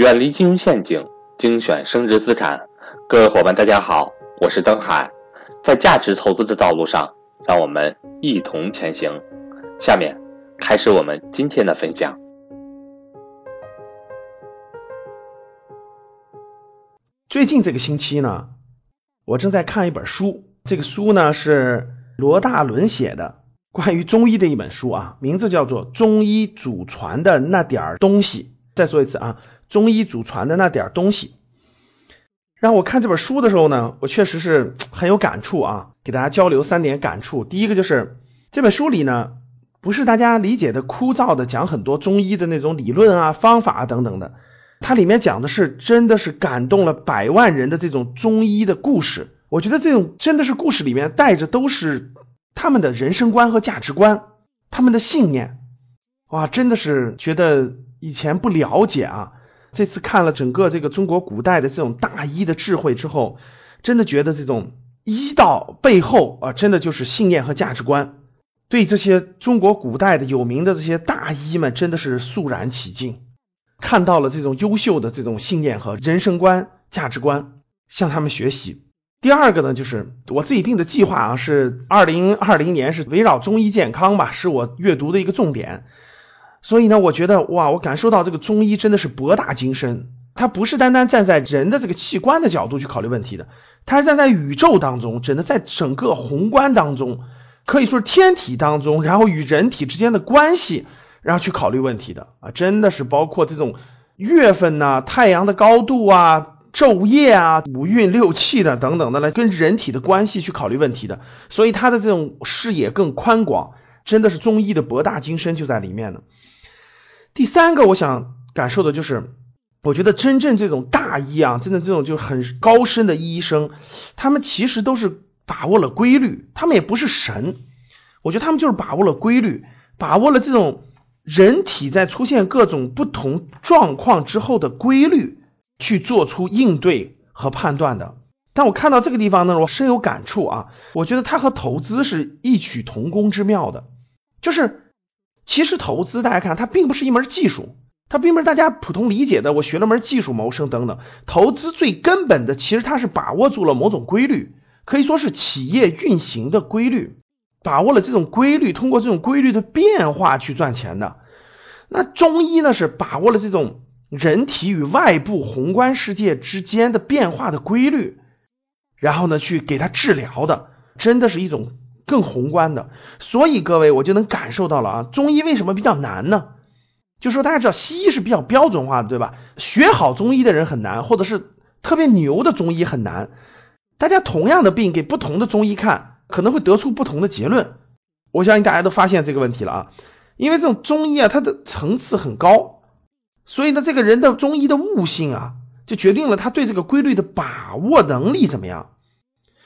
远离金融陷阱，精选升值资产。各位伙伴，大家好，我是登海。在价值投资的道路上，让我们一同前行。下面开始我们今天的分享。最近这个星期呢，我正在看一本书，这个书呢是罗大伦写的，关于中医的一本书啊，名字叫做《中医祖传的那点儿东西》。再说一次啊，中医祖传的那点东西，让我看这本书的时候呢，我确实是很有感触啊。给大家交流三点感触。第一个就是这本书里呢，不是大家理解的枯燥的讲很多中医的那种理论啊、方法啊等等的，它里面讲的是真的是感动了百万人的这种中医的故事。我觉得这种真的是故事里面带着都是他们的人生观和价值观，他们的信念，哇，真的是觉得。以前不了解啊，这次看了整个这个中国古代的这种大医的智慧之后，真的觉得这种医道背后啊，真的就是信念和价值观。对这些中国古代的有名的这些大医们，真的是肃然起敬，看到了这种优秀的这种信念和人生观、价值观，向他们学习。第二个呢，就是我自己定的计划啊，是二零二零年是围绕中医健康吧，是我阅读的一个重点。所以呢，我觉得哇，我感受到这个中医真的是博大精深，它不是单单站在人的这个器官的角度去考虑问题的，它是站在宇宙当中，真的在整个宏观当中，可以说是天体当中，然后与人体之间的关系，然后去考虑问题的。啊，真的是包括这种月份呐、太阳的高度啊、昼夜啊、五运六气的等等的来跟人体的关系去考虑问题的，所以它的这种视野更宽广，真的是中医的博大精深就在里面呢。第三个，我想感受的就是，我觉得真正这种大医啊，真的这种就很高深的医生，他们其实都是把握了规律，他们也不是神，我觉得他们就是把握了规律，把握了这种人体在出现各种不同状况之后的规律，去做出应对和判断的。但我看到这个地方呢，我深有感触啊，我觉得它和投资是异曲同工之妙的，就是。其实投资，大家看，它并不是一门技术，它并不是大家普通理解的。我学了门技术谋生等等。投资最根本的，其实它是把握住了某种规律，可以说是企业运行的规律，把握了这种规律，通过这种规律的变化去赚钱的。那中医呢，是把握了这种人体与外部宏观世界之间的变化的规律，然后呢，去给他治疗的，真的是一种。更宏观的，所以各位我就能感受到了啊，中医为什么比较难呢？就说大家知道西医是比较标准化的，对吧？学好中医的人很难，或者是特别牛的中医很难。大家同样的病给不同的中医看，可能会得出不同的结论。我相信大家都发现这个问题了啊，因为这种中医啊，它的层次很高，所以呢，这个人的中医的悟性啊，就决定了他对这个规律的把握能力怎么样。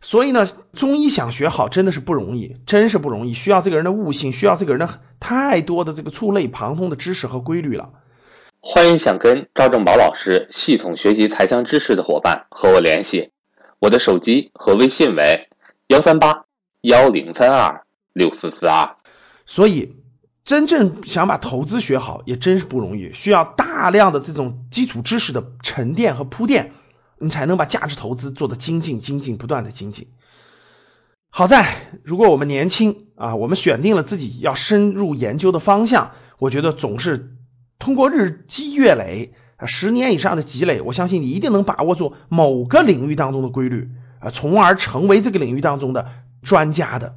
所以呢，中医想学好真的是不容易，真是不容易，需要这个人的悟性，需要这个人的太多的这个触类旁通的知识和规律了。欢迎想跟赵正宝老师系统学习财商知识的伙伴和我联系，我的手机和微信为幺三八幺零三二六四四二。所以，真正想把投资学好也真是不容易，需要大量的这种基础知识的沉淀和铺垫。你才能把价值投资做得精进、精进、不断的精进。好在，如果我们年轻啊，我们选定了自己要深入研究的方向，我觉得总是通过日积月累啊，十年以上的积累，我相信你一定能把握住某个领域当中的规律啊，从而成为这个领域当中的专家的。